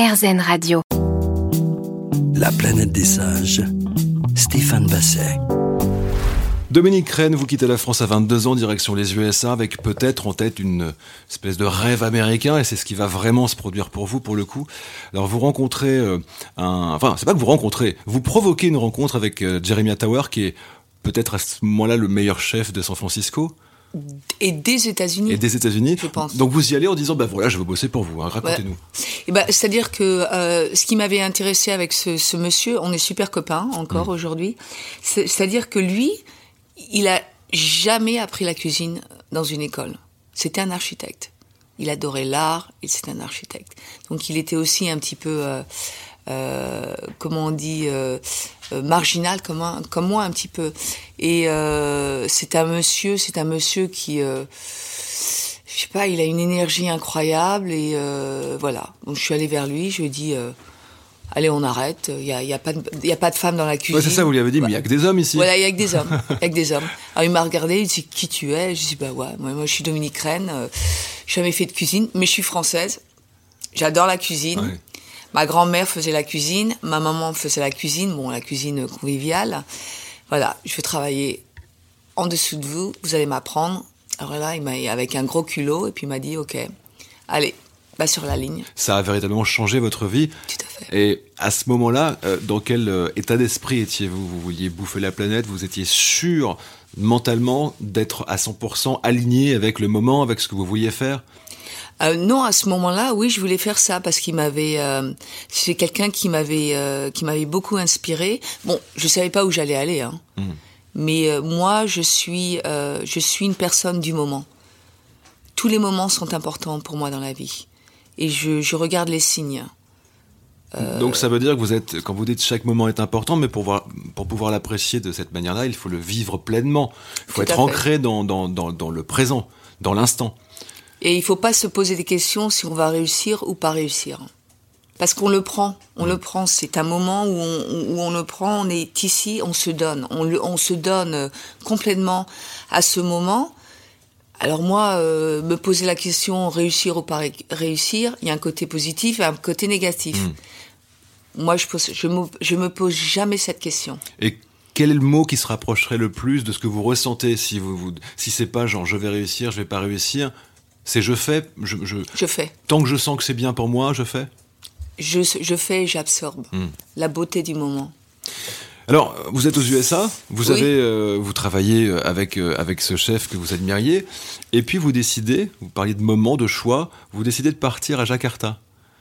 RZN Radio. La planète des sages. Stéphane Basset. Dominique Rennes, vous quittez la France à 22 ans, direction les USA, avec peut-être en tête une espèce de rêve américain, et c'est ce qui va vraiment se produire pour vous, pour le coup. Alors vous rencontrez euh, un... Enfin, c'est pas que vous rencontrez, vous provoquez une rencontre avec euh, Jeremiah Tower, qui est peut-être à ce moment-là le meilleur chef de San Francisco. Et des États-Unis. Et des États-Unis. Je pense. Donc vous y allez en disant, bah voilà, je veux bosser pour vous, hein, racontez-nous. Et ben, c'est-à-dire que euh, ce qui m'avait intéressé avec ce, ce, monsieur, on est super copains encore mmh. aujourd'hui, c'est-à-dire que lui, il a jamais appris la cuisine dans une école. C'était un architecte. Il adorait l'art et c'était un architecte. Donc il était aussi un petit peu, euh, euh, comment on dit, euh, euh marginal comme, un, comme moi un petit peu. Et c'est un monsieur, c'est un monsieur qui, je sais pas, il a une énergie incroyable et voilà. Donc je suis allée vers lui, je lui ai dit allez, on arrête. Il y a, y a, pas de, y a pas de femmes dans la cuisine. Ouais, c'est ça, vous lui avez dit, mais il y a que des hommes ici. Voilà, il y a que des hommes. Il y a que des hommes. Alors il m'a regardé, il dit qui tu es? Je dis bah ouais, moi, moi je suis Dominique Rennes. Euh, jamais fait de cuisine, mais je suis française. J'adore la cuisine. Ouais. Ma grand-mère faisait la cuisine, ma maman faisait la cuisine, bon, la cuisine conviviale. Voilà, je veux travailler en dessous de vous, vous allez m'apprendre. Alors là, il m'a avec un gros culot et puis il m'a dit OK. Allez, bah, sur la ligne. Ça a véritablement changé votre vie. Tout à fait. Et à ce moment-là, euh, dans quel euh, état d'esprit étiez-vous? Vous vouliez bouffer la planète Vous étiez sûr mentalement d'être à 100% aligné avec le moment, avec ce que vous vouliez faire? Euh, non, à ce moment-là, oui, je voulais faire ça parce qu'il m'avait, euh, c'est quelqu'un qui m'avait, euh, qui m'avait beaucoup inspiré. Bon, je savais pas où j'allais aller, hein. Mmh. mais moi, je suis, je suis une personne du moment. Tous les moments sont importants pour moi dans la vie et je, je regarde les signes. Donc ça veut dire que vous êtes, quand vous dites chaque moment est important, mais pour, voir, pour pouvoir l'apprécier de cette manière-là, il faut le vivre pleinement. Il faut Tout être ancré dans, dans, dans, dans, le présent, dans l'instant. Et il ne faut pas se poser des questions si on va réussir ou pas réussir. Parce qu'on le prend, on mmh. le prend. C'est un moment où on, où on le prend, on est ici, on se donne. On, le, on se donne complètement à ce moment. Alors moi, euh, me poser la question réussir ou pas réussir, il y a un côté positif et un côté négatif. Mmh. Moi, je, pose, je, me, je me pose jamais cette question. Et quel est le mot qui se rapprocherait le plus de ce que vous ressentez si vous, vous si c'est pas genre je vais réussir, je vais pas réussir, c'est je fais, je, je, je fais. Tant que je sens que c'est bien pour moi, je fais. Je, je fais et j'absorbe mmh. la beauté du moment. Alors, vous êtes aux USA, vous oui. avez, euh, vous travaillez avec euh, avec ce chef que vous admiriez, et puis vous décidez, vous parliez de moment, de choix, vous décidez de partir à Jakarta.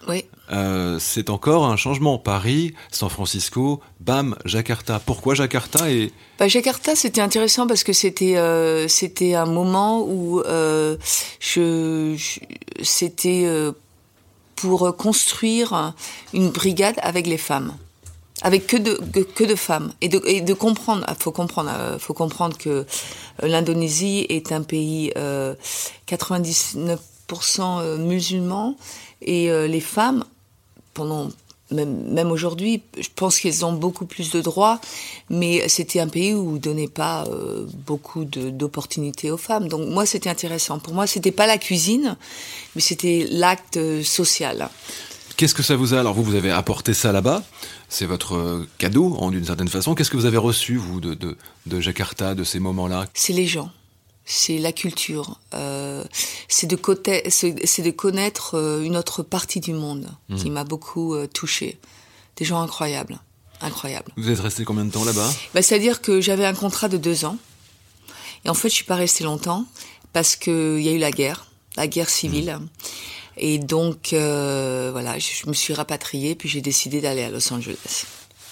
Oui. Euh, c'est encore un changement. Paris, San Francisco, bam, Jakarta. Pourquoi Jakarta et bah, Jakarta, c'était intéressant parce que c'était euh, c'était un moment où euh, je, je c'était pour construire une brigade avec les femmes avec que de que, que de femmes et de, et de comprendre faut comprendre faut comprendre que l'Indonésie est un pays euh, 99% musulman et euh, les femmes pendant même, même aujourd'hui, je pense qu'elles ont beaucoup plus de droits, mais c'était un pays où on donnait pas euh, beaucoup d'opportunités aux femmes. Donc moi, c'était intéressant. Pour moi, c'était pas la cuisine, mais c'était l'acte social. Qu'est-ce que ça vous a Alors vous, vous avez apporté ça là-bas? C'est votre cadeau, en d'une certaine façon. Qu'est-ce que vous avez reçu, vous, de, de, de Jakarta, de ces moments-là? C'est les gens. C'est la culture. Euh, c'est de, de, connaître euh, une autre partie du monde mmh. qui m'a beaucoup euh, touchée. Des gens incroyables. Incroyables. Vous êtes resté combien de temps là-bas? Bah, C'est-à-dire que j'avais un contrat de deux ans. Et en fait, je suis pas restée longtemps parce qu'il y a eu la guerre, la guerre civile. Mmh. Et donc, euh, voilà, je me suis rapatriée, puis j'ai décidé d'aller à Los Angeles.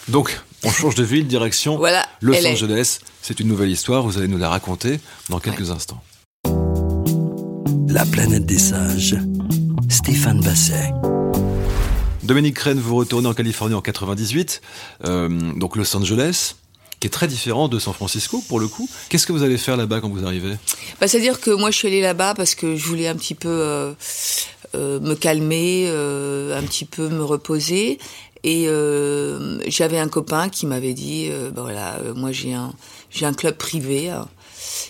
Donc, on change de ville, direction voilà, Los Angeles. C'est une nouvelle histoire, vous allez nous la raconter dans quelques ouais. instants. La planète des sages, Stéphane Basset. Dominique Rennes, vous retournez en Californie en 98, euh, donc Los Angeles qui est très différent de San Francisco pour le coup. Qu'est-ce que vous allez faire là-bas quand vous arrivez? Bah, C'est-à-dire que moi je suis allée là-bas parce que je voulais un petit peu euh, euh, me calmer, euh, un petit peu me reposer. Et euh, j'avais un copain qui m'avait dit, bah, voilà, moi j'ai un, j'ai un club privé,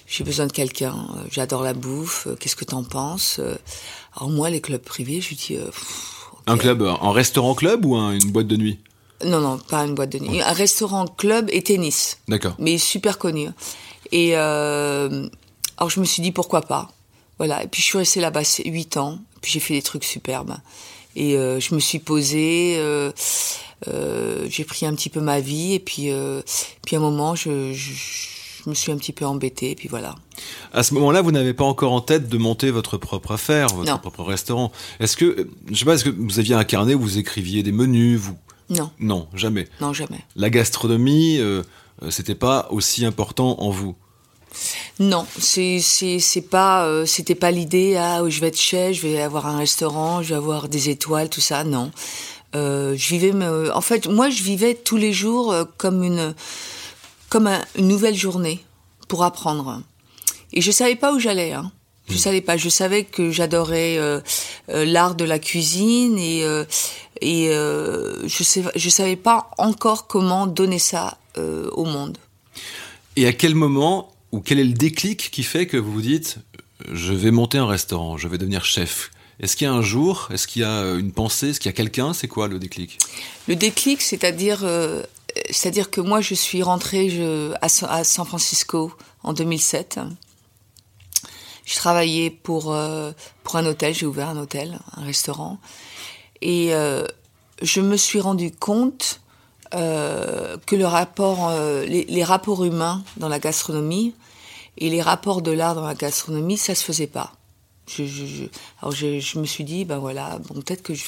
j'ai besoin de quelqu'un, j'adore la bouffe, qu'est-ce que t'en penses Alors moi les clubs privés, je lui dis, Un club, un restaurant-club ou un- une boîte de nuit? Non, non, pas une boîte de nuit. Un restaurant, club et tennis. D'accord. mais super connu. Et euh, alors je me suis dit pourquoi pas? Voilà. Et puis je suis restée là-bas 8 ans. Puis j'ai fait des trucs superbes. Et euh, je me suis posée. euh, euh, j'ai pris un petit peu ma vie. Et puis, puis à un moment, je, je, je me suis un petit peu embêtée. Et puis voilà. À ce moment-là, vous n'avez pas encore en tête de monter votre propre affaire, votre Non. propre restaurant. Est-ce que, je sais pas, est-ce que vous aviez un carnet où vous écriviez des menus vous? Non, Non, jamais. non, jamais. La gastronomie, c'était pas aussi important en vous? Non, c'est c'est pas euh, c'était pas l'idée ah je vais être chef, je vais avoir un restaurant, je vais avoir des étoiles, tout ça. Non, euh, je vivais me- en fait moi je vivais tous les jours euh, comme une comme un- une nouvelle journée pour apprendre. Et je savais pas où j'allais. Hein. Je savais pas. Je savais que j'adorais euh, l'art de la cuisine et et je sais je savais pas encore comment donner ça au monde. Et à quel moment, quel est le déclic qui fait que vous vous dites, je vais monter un restaurant, je vais devenir chef? Est-ce qu'il y a un jour, est-ce qu'il y a euh, une pensée, est-ce qu'il y a quelqu'un? C'est quoi le déclic? Le déclic, c'est-à-dire, euh, c'est-à-dire que moi, je suis rentrée à, Sa- à San Francisco en 2007. Je travaillais pour euh, pour un hôtel. J'ai ouvert un hôtel, un restaurant, et je me suis rendu compte euh, que euh, les, rapports humains dans la gastronomie et les rapports de l'art dans la gastronomie, ça se faisait pas. Alors je, me suis dit, ben voilà, bon peut-être que je,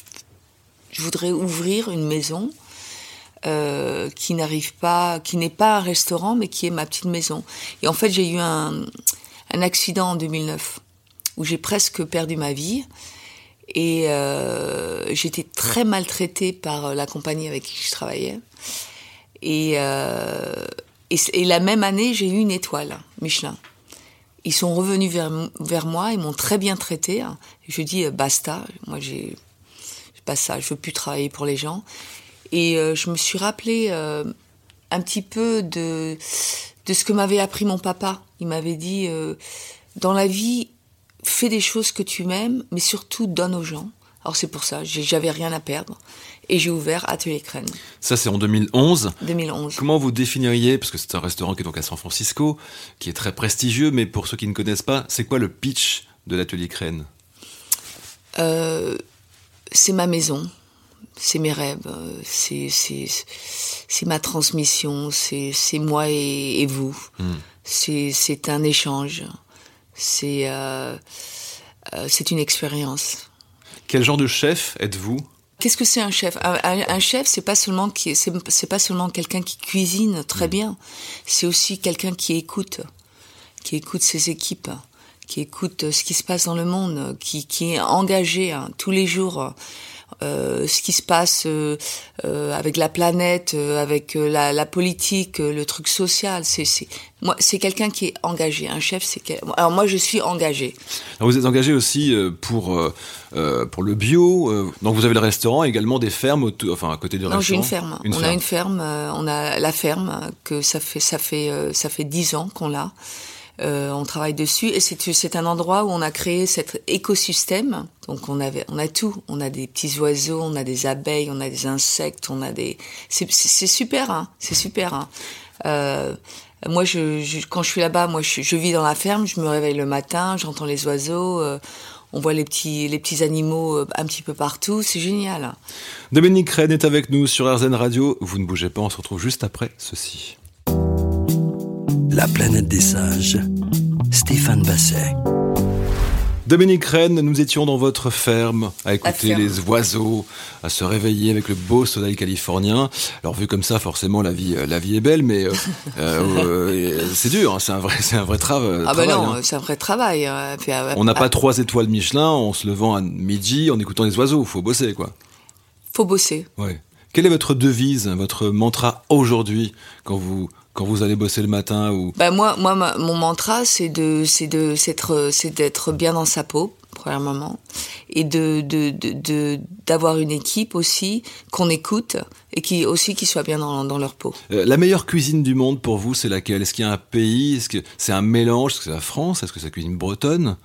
voudrais ouvrir une maison euh, qui n'arrive pas, qui n'est pas un restaurant, mais qui est ma petite maison. Et en fait, j'ai eu un accident en 2009 où j'ai presque perdu ma vie. Et euh, j'étais très maltraitée par la compagnie avec qui je travaillais. Et, euh, et, la même année, j'ai eu une étoile Michelin. Ils sont revenus vers, vers moi, ils m'ont très bien traité. hein. Je dis euh, basta, moi j'ai pas ça, je veux plus travailler pour les gens. Et euh, je me suis rappelé euh, un petit peu de, de ce que m'avait appris mon papa. Il m'avait dit, euh, dans la vie, fais des choses que tu m'aimes, mais surtout donne aux gens. Alors c'est pour ça, j'avais rien à perdre. Et j'ai ouvert Atelier Crène, Ça, c'est en 2011. 2011. Comment vous définiriez, parce que c'est un restaurant qui est donc à San Francisco, qui est très prestigieux, mais pour ceux qui ne connaissent pas, c'est quoi le pitch de l'atelier Crène? Euh, c'est ma maison, c'est mes rêves, c'est ma transmission, c'est c'est moi et, et vous. C'est c'est un échange, c'est euh, euh, c'est une expérience. Quel genre de chef êtes-vous? Qu'est-ce que c'est un chef? Un, chef, c'est pas seulement qui, c'est pas seulement quelqu'un qui cuisine très bien. C'est aussi quelqu'un qui écoute, qui écoute ses équipes, qui écoute ce qui se passe dans le monde, qui, qui est engagé hein, tous les jours. Euh, ce qui se passe euh, euh, avec la planète, avec la, la politique, le truc social, c'est moi c'est quelqu'un qui est engagé. Un chef, c'est quel- alors moi je suis engagé. Vous êtes engagé aussi pour, euh, pour le bio, donc vous avez le restaurant, et également des fermes, autour- enfin à côté du Non, restaurant j'ai une ferme. on a une ferme. on a la ferme que ça fait ça fait ça fait dix ans qu'on l'a. Euh, on travaille dessus et c'est un endroit où on a créé cet écosystème. Donc on avait on a tout. On a des petits oiseaux, on a des abeilles, on a des insectes, on a des. C'est super. Hein, c'est super. Hein. Euh, moi, je, je- quand je suis là-bas, moi, je, je vis dans la ferme. Je me réveille le matin, j'entends les oiseaux. euh, on voit les petits les petits animaux euh, un petit peu partout. C'est génial. hein. Dominique Rennes est avec nous sur RZN Radio. Vous ne bougez pas, on se retrouve juste après ceci. La planète des sages. Stéphane Basset. Dominique Rennes, nous étions dans votre ferme à écouter ferme. les oiseaux, à se réveiller avec le beau soleil californien. Alors vu comme ça, forcément la vie, euh, la vie est belle, mais euh, euh, c'est dur. hein, c'est un vrai, c'est un vrai trava- Ah bah travail. non, hein. c'est un vrai travail. Puis, On n'a pas trois étoiles Michelin en se levant à midi en écoutant les oiseaux. Faut bosser quoi. Faut bosser. Ouais. Quelle est votre devise, votre mantra aujourd'hui quand vous quand vous allez bosser le matin ou Bah moi, moi, ma- mon mantra, c'est de, c'est de, c'est d'être, c'est d'être bien dans sa peau, premièrement, et de, de, de, de- d'avoir une équipe aussi qu'on écoute et qui aussi qui soit bien dans, dans leur peau. Euh, la meilleure cuisine du monde pour vous, c'est laquelle? Est-ce qu'il y a un pays? Est-ce que c'est un mélange? Est-ce que c'est la France? Est-ce que c'est la cuisine bretonne?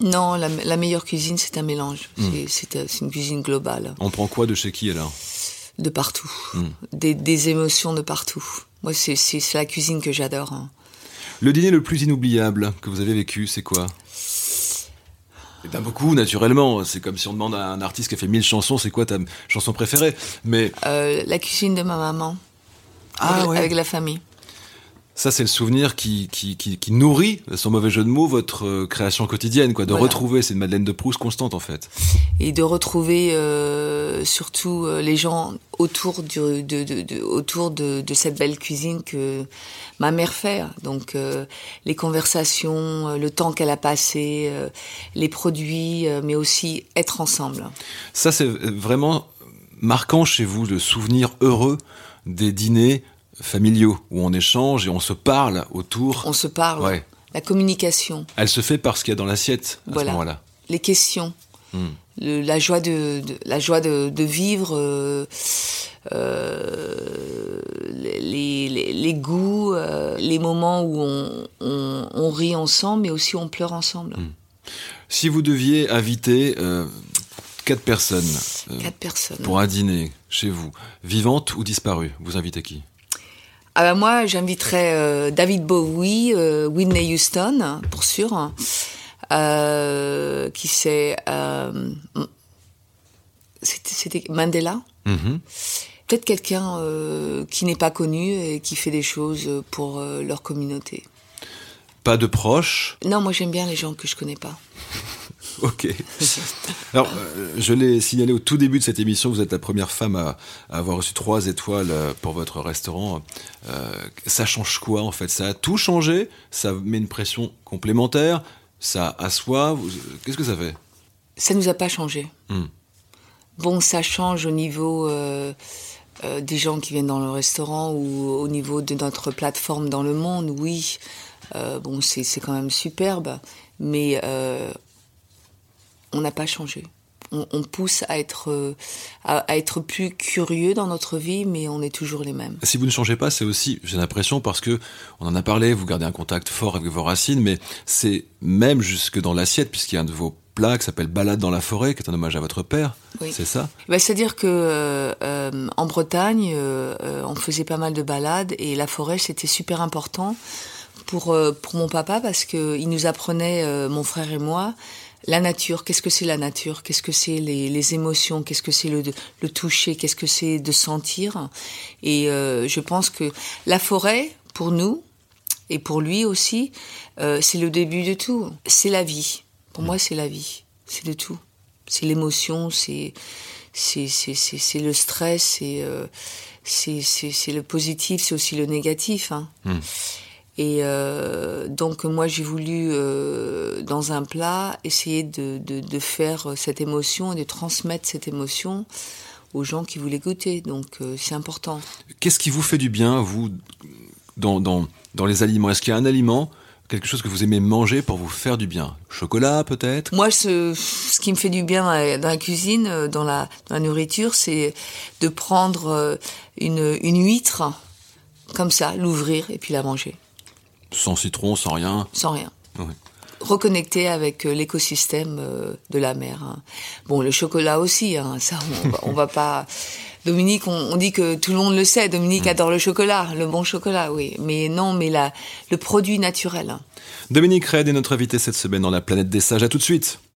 Non, la, la meilleure cuisine, c'est un mélange. Euh, c'est une cuisine globale, On prend quoi de chez qui alors? De partout. Des, des émotions de partout. Moi, c'est la cuisine que j'adore. hein. Le dîner le plus inoubliable que vous avez vécu, c'est quoi? Eh bien beaucoup, naturellement. C'est comme si on demande à un artiste qui a fait mille chansons, c'est quoi ta chanson préférée? Mais Euh, la cuisine de ma maman. Ah, avec, ouais. avec la famille. Ça, c'est le souvenir qui, qui, qui, qui nourrit, sans mauvais jeu de mots, votre euh, création quotidienne. quoi. De Voilà. retrouver, c'est une Madeleine de Proust constante, en fait. et de retrouver euh, surtout euh, les gens autour du, de, de, de- autour de, de cette belle cuisine que ma mère fait. Donc euh, les conversations, le temps qu'elle a passé, euh, les produits, mais aussi être ensemble. Ça, c'est vraiment marquant chez vous, le souvenir heureux des dîners familiaux, où on échange et on se parle autour. On se parle, Ouais. la communication, Elle se fait parce qu'il y a dans l'assiette, à Voilà. ce moment-là. les questions. Hmm. Le- la joie de, de- la joie de, de vivre euh, euh, les, les, les goûts euh, les moments où on, on, on rit ensemble mais aussi on pleure ensemble Si vous deviez inviter quatre personnes quatre personnes pour un dîner chez vous, vivantes ou disparues, vous invitez qui? Ah ben moi j'inviterais euh, David Bowie euh, Whitney Houston pour sûr euh, qui c'est euh, c'était Mandela Mhm. Peut-être quelqu'un qui n'est pas connu et qui fait des choses pour leur communauté. Pas de proches? Non, moi j'aime bien les gens que je connais pas. Ok. Alors, euh, je l'ai signalé au tout début de cette émission, vous êtes la première femme à, à avoir reçu trois étoiles euh, pour votre restaurant. Euh, ça change quoi en fait? Ça a tout changé? Ça met une pression complémentaire? Ça assoit? Vous- Qu'est-ce que ça fait? Ça nous a pas changé. Hmm. Bon, ça change au niveau euh, euh, des gens qui viennent dans le restaurant ou au niveau de notre plateforme dans le monde, oui. Bon, c'est quand même superbe, mais euh, on n'a pas changé. On, on pousse à être, euh, à, à être plus curieux dans notre vie, mais on est toujours les mêmes. Si vous ne changez pas, c'est aussi, j'ai l'impression, parce que on en a parlé, vous gardez un contact fort avec vos racines, mais c'est même jusque dans l'assiette, puisqu'il y a un de vos plats qui s'appelle Balade dans la forêt, qui est un hommage à votre père. Oui. C'est ça? Bah, C'est-à-dire que euh, en Bretagne, euh, on faisait pas mal de balades et la forêt c'était super important pour euh, pour mon papa parce que il nous apprenait euh, mon frère et moi la nature. Qu'est-ce que c'est la nature? Qu'est-ce que c'est les, les émotions? Qu'est-ce que c'est le le toucher? Qu'est-ce que c'est de sentir? Et euh, je pense que la forêt pour nous et pour lui aussi, c'est le début de tout. C'est la vie. Pour moi, c'est la vie. C'est de tout. C'est l'émotion, c'est c'est le stress, c'est euh, le positif, c'est aussi le négatif. Hein. Hmm. Et euh, donc moi j'ai voulu euh, dans un plat essayer de, de de faire cette émotion et de transmettre cette émotion aux gens qui voulaient goûter. Donc euh, c'est important. Qu'est-ce qui vous fait du bien, vous, dans, dans, dans les aliments? Est-ce qu'il y a un aliment, quelque chose que vous aimez manger pour vous faire du bien? Chocolat, peut-être? Moi, ce, ce qui me fait du bien dans la, dans la cuisine, dans la, dans la nourriture, c'est de prendre une, une huître, comme ça, l'ouvrir et puis la manger, Sans citron, sans rien sans rien. Reconnecter avec euh, l'écosystème euh, de la mer. hein. Bon, le chocolat aussi, hein, ça, on va, on va pas. Dominique, on, on dit que tout le monde le sait. Dominique adore le chocolat, le bon chocolat, oui. Mais non, mais la, le produit naturel. hein. Dominique Red est notre invité cette semaine dans la planète des sages. À tout de suite